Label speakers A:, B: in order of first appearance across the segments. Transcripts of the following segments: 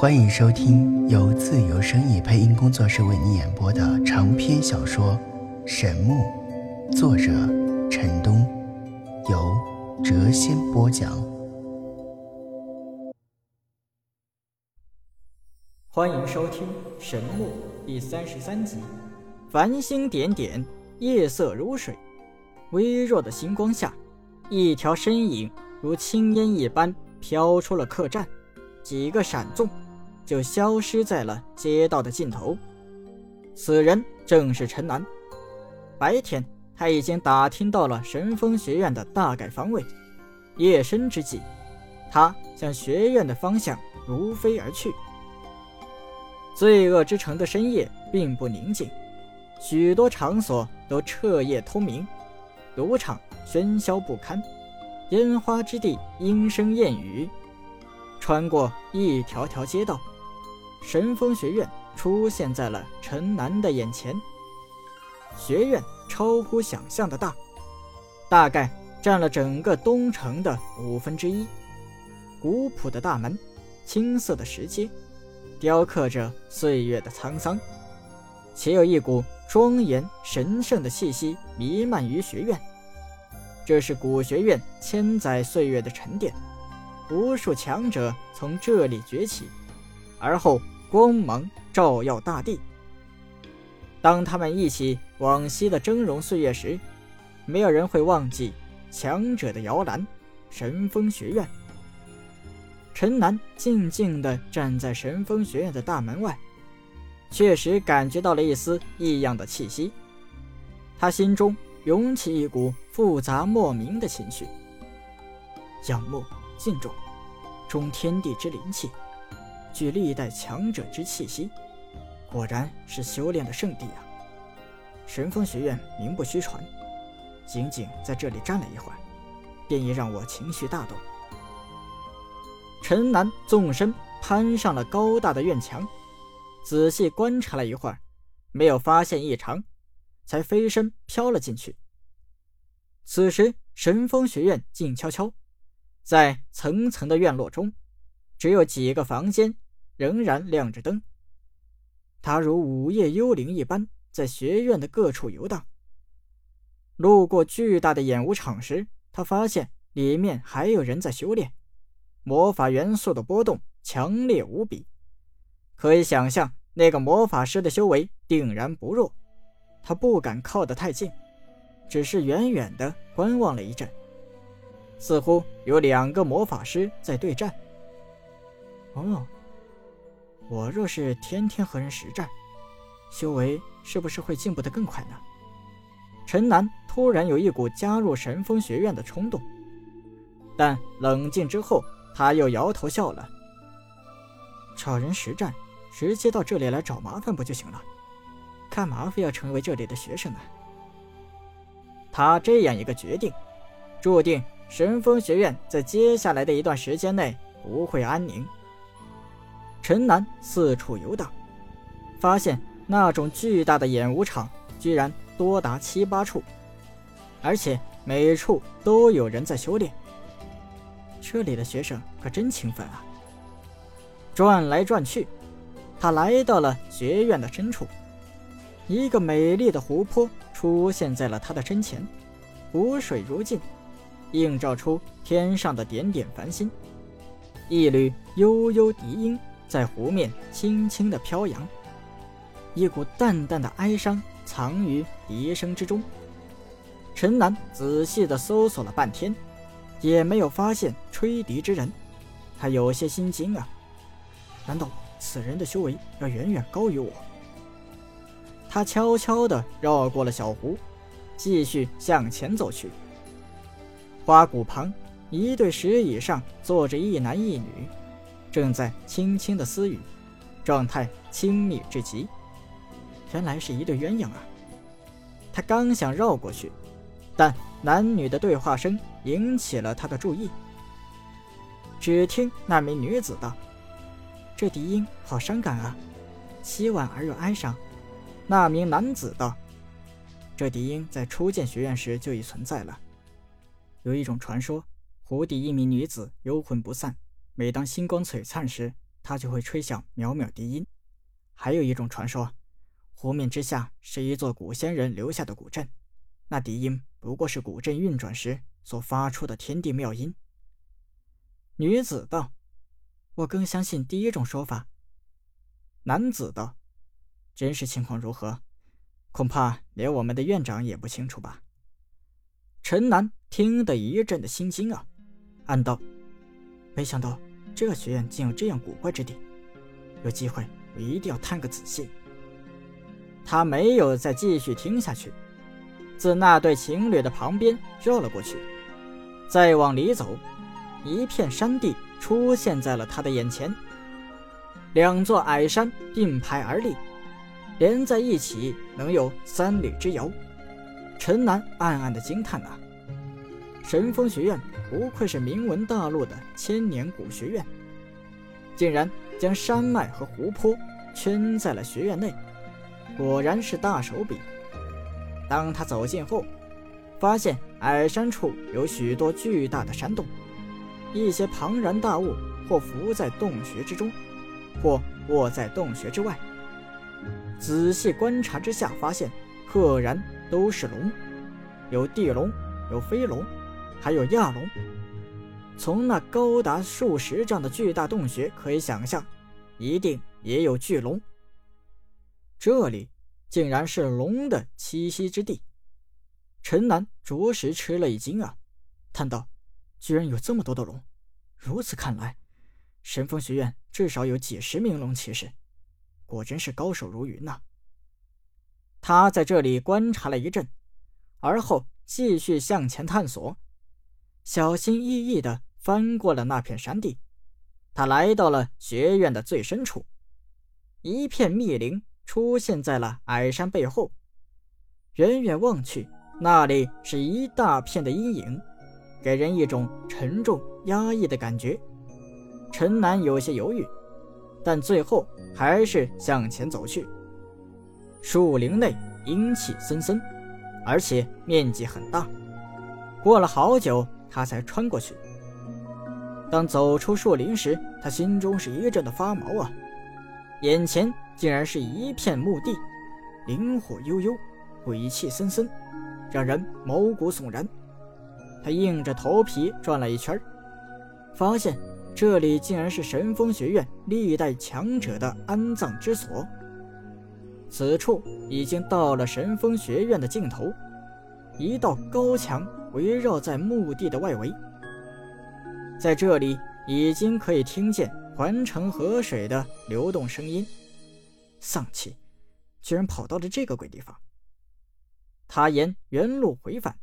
A: 欢迎收听由自由声意配音工作室为你演播的长篇小说《神木》，作者陈东，由谪仙播讲。
B: 欢迎收听《神木》第三十三集。繁星点点，夜色如水。微弱的星光下，一条身影如青烟一般飘出了客栈，几个闪纵。就消失在了街道的尽头。此人正是陈南。白天他已经打听到了神风学院的大概方位，夜深之际，他向学院的方向如飞而去。罪恶之城的深夜并不宁静，许多场所都彻夜通明，赌场喧嚣不堪，烟花之地莺声燕语。穿过一条条街道。神风学院出现在了陈南的眼前。学院超乎想象的大，大概占了整个东城的五分之一。古朴的大门，青色的石阶，雕刻着岁月的沧桑，且有一股庄严神圣的气息弥漫于学院。这是古学院千载岁月的沉淀，无数强者从这里崛起。而后，光芒照耀大地。当他们忆起往昔的峥嵘岁月时，没有人会忘记强者的摇篮——神风学院。陈南静静地站在神风学院的大门外，确实感觉到了一丝异样的气息。他心中涌起一股复杂莫名的情绪：仰慕、敬重，中天地之灵气。具历代强者之气息，果然是修炼的圣地啊！神风学院名不虚传，仅仅在这里站了一会儿，便已让我情绪大动。陈南纵身攀上了高大的院墙，仔细观察了一会儿，没有发现异常，才飞身飘了进去。此时，神风学院静悄悄，在层层的院落中，只有几个房间。仍然亮着灯，他如午夜幽灵一般在学院的各处游荡。路过巨大的演武场时，他发现里面还有人在修炼，魔法元素的波动强烈无比，可以想象那个魔法师的修为定然不弱。他不敢靠得太近，只是远远的观望了一阵，似乎有两个魔法师在对战。哦。我若是天天和人实战，修为是不是会进步得更快呢？陈南突然有一股加入神风学院的冲动，但冷静之后，他又摇头笑了。找人实战，直接到这里来找麻烦不就行了？干嘛非要成为这里的学生呢？他这样一个决定，注定神风学院在接下来的一段时间内不会安宁。陈南四处游荡，发现那种巨大的演武场居然多达七八处，而且每处都有人在修炼。这里的学生可真勤奋啊！转来转去，他来到了学院的深处，一个美丽的湖泊出现在了他的身前，湖水如镜，映照出天上的点点繁星，一缕悠悠笛音。在湖面轻轻的飘扬，一股淡淡的哀伤藏于笛声之中。陈南仔细的搜索了半天，也没有发现吹笛之人，他有些心惊啊！难道此人的修为要远远高于我？他悄悄的绕过了小湖，继续向前走去。花谷旁，一对石椅上坐着一男一女。正在轻轻的私语，状态亲密至极。原来是一对鸳鸯啊！他刚想绕过去，但男女的对话声引起了他的注意。只听那名女子道：“这笛音好伤感啊，凄婉而又哀伤。”那名男子道：“这笛音在初见学院时就已存在了。有一种传说，湖底一名女子幽魂不散。”每当星光璀璨时，他就会吹响渺渺笛音。还有一种传说，湖面之下是一座古仙人留下的古镇，那笛音不过是古镇运转时所发出的天地妙音。女子道：“我更相信第一种说法。”男子道：“真实情况如何？恐怕连我们的院长也不清楚吧？”陈南听得一阵的心惊啊，暗道：“没想到这个学院竟有这样古怪之地，有机会我一定要探个仔细。”他没有再继续听下去，自那对情侣的旁边绕了过去，再往里走，一片山地出现在了他的眼前。两座矮山并排而立，连在一起能有三里之遥。陈南暗暗的惊叹啊：“神风学院不愧是名闻大陆的千年古学院，竟然将山脉和湖泊圈在了学院内，果然是大手笔。”当他走近后，发现矮山处有许多巨大的山洞，一些庞然大物或浮在洞穴之中，或卧在洞穴之外。仔细观察之下，发现赫然。都是龙，有地龙，有飞龙，还有亚龙。从那高达数十丈的巨大洞穴可以想象，一定也有巨龙。这里竟然是龙的栖息之地，陈南着实吃了一惊啊！叹道：“居然有这么多的龙，如此看来，神风学院至少有几十名龙骑士，果真是高手如云呐！”他在这里观察了一阵，而后继续向前探索，小心翼翼地翻过了那片山地。他来到了学院的最深处，一片密林出现在了矮山背后。远远望去，那里是一大片的阴影，给人一种沉重压抑的感觉。陈南有些犹豫，但最后还是向前走去。树林内阴气森森，而且面积很大。过了好久，他才穿过去。当走出树林时，他心中是一阵的发毛啊！眼前竟然是一片墓地，灵火悠悠，鬼气森森，让人毛骨悚然。他硬着头皮转了一圈，发现这里竟然是神风学院历代强者的安葬之所。此处已经到了神风学院的尽头，一道高墙围绕在墓地的外围。在这里，已经可以听见环城河水的流动声音。丧气，居然跑到了这个鬼地方！他沿原路回返。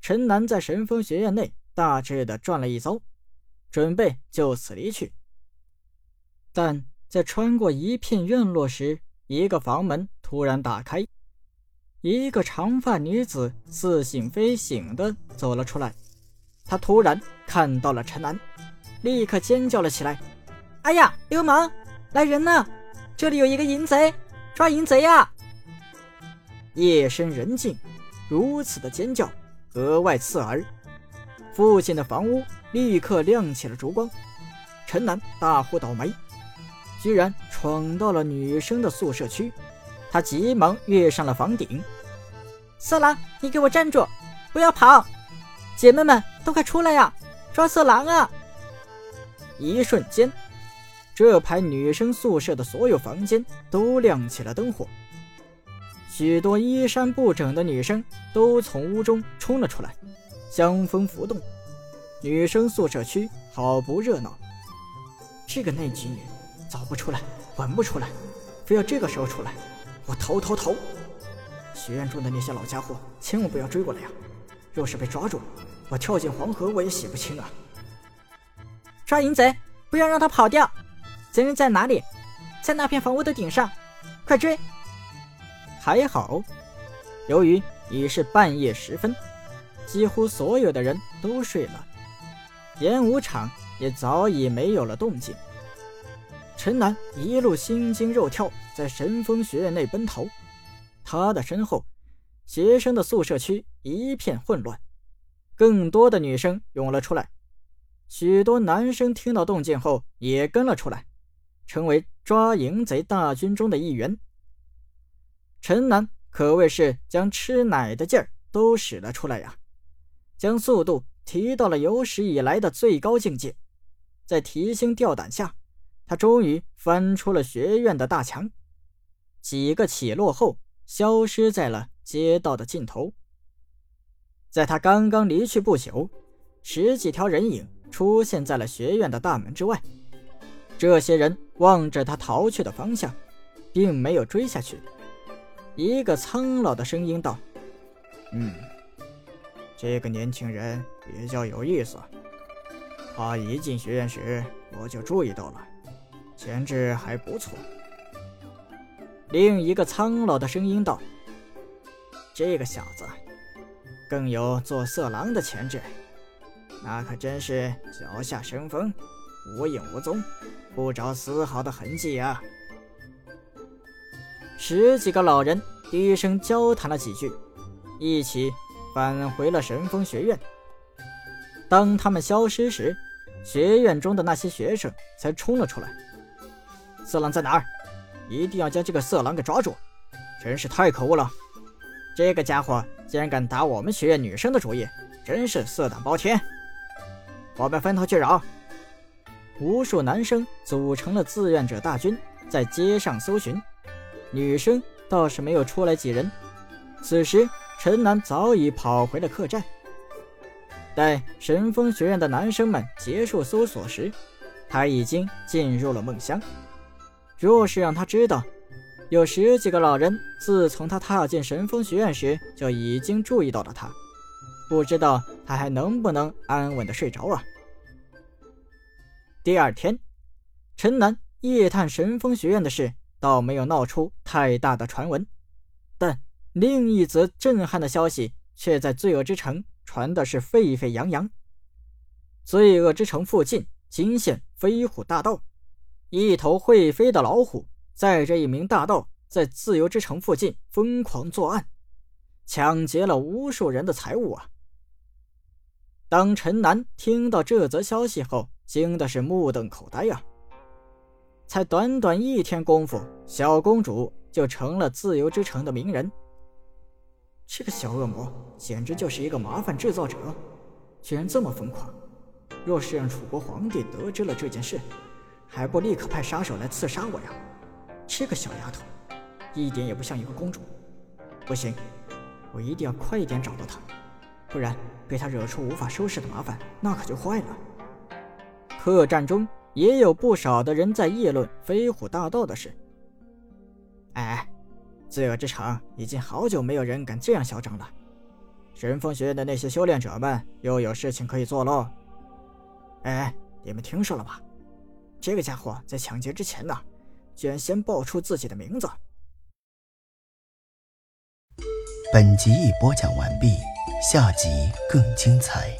B: 陈南在神风学院内大致的转了一遭，准备就此离去。但在穿过一片院落时，一个房门突然打开，一个长发女子似醒非醒的走了出来。她突然看到了陈南，立刻尖叫了起来：“哎呀，流氓，来人呐！这里有一个淫贼，抓淫贼呀！”夜深人静，如此的尖叫格外刺耳。父亲的房屋立刻亮起了烛光，陈南大呼倒霉。居然闯到了女生的宿舍区，他急忙跃上了房顶。色狼，你给我站住，不要跑！姐妹们都快出来呀，抓色狼啊！一瞬间，这排女生宿舍的所有房间都亮起了灯火，许多衣衫不整的女生都从屋中冲了出来，香风浮动，女生宿舍区好不热闹。这个内急女。早不出来，晚不出来，非要这个时候出来，我逃逃逃！学院中的那些老家伙，千万不要追过来呀！若是被抓住，我跳进黄河我也洗不清啊！抓淫贼，不要让他跑掉！贼人在哪里？在那片房屋的顶上，快追！还好，由于已是半夜时分，几乎所有的人都睡了，演武场也早已没有了动静。陈南一路心惊肉跳，在神风学院内奔逃。他的身后，学生的宿舍区一片混乱，更多的女生涌了出来。许多男生听到动静后也跟了出来，成为抓淫贼大军中的一员。陈南可谓是将吃奶的劲儿都使了出来呀，将速度提到了有史以来的最高境界。在提心吊胆下，他终于翻出了学院的大墙，几个起落后，消失在了街道的尽头。在他刚刚离去不久，十几条人影。出现在了学院的大门之外，这些人望着他逃去的方向，并没有追下去。一个苍老的声音道：“
C: 嗯，这个年轻人比较有意思。他一进学院时，我就注意到了，潜质还不错。”
B: 另一个苍老的声音道：“这个小子更有做色狼的潜质。”那可真是脚下生风，无影无踪，不着丝毫的痕迹啊！十几个老人低声交谈了几句，一起返回了神风学院。当他们消失时，学院中的那些学生才冲了出来。色狼在哪儿？一定要将这个色狼给抓住！真是太可恶了！这个家伙竟然敢打我们学院女生的主意，真是色胆包天！我们分头去找。无数男生组成了志愿者大军，在街上搜寻。女生倒是没有出来几人。此时，陈楠早已跑回了客栈。待神风学院的男生们结束搜索时，他已经进入了梦乡。若是让他知道，有十几个老人自从他踏进神风学院时就已经注意到了他。不知道他还能不能安稳的睡着啊？第二天，陈南夜探神风学院的事倒没有闹出太大的传闻，但另一则震撼的消息却在罪恶之城传的是沸沸扬扬。罪恶之城附近，惊现飞虎大道，一头会飞的老虎载着一名大盗，在自由之城附近疯狂作案，抢劫了无数人的财物啊！当陈南听到这则消息后，惊的是目瞪口呆呀！才短短一天功夫，小公主就成了自由之城的名人。这个小恶魔简直就是一个麻烦制造者，居然这么疯狂！若是让楚国皇帝得知了这件事，还不立刻派杀手来刺杀我呀？这个小丫头，一点也不像一个公主。不行，我一定要快一点找到她。不然被她惹出无法收拾的麻烦，那可就坏了。客栈中也有不少的人在议论飞虎大道的事。哎，罪恶之城已经好久没有人敢这样嚣张了。神风学院的那些修炼者们又有事情可以做喽。哎，你们听说了吧？这个家伙在抢劫之前呢，居然先报出自己的名字。
A: 本集已播讲完毕。下集更精彩。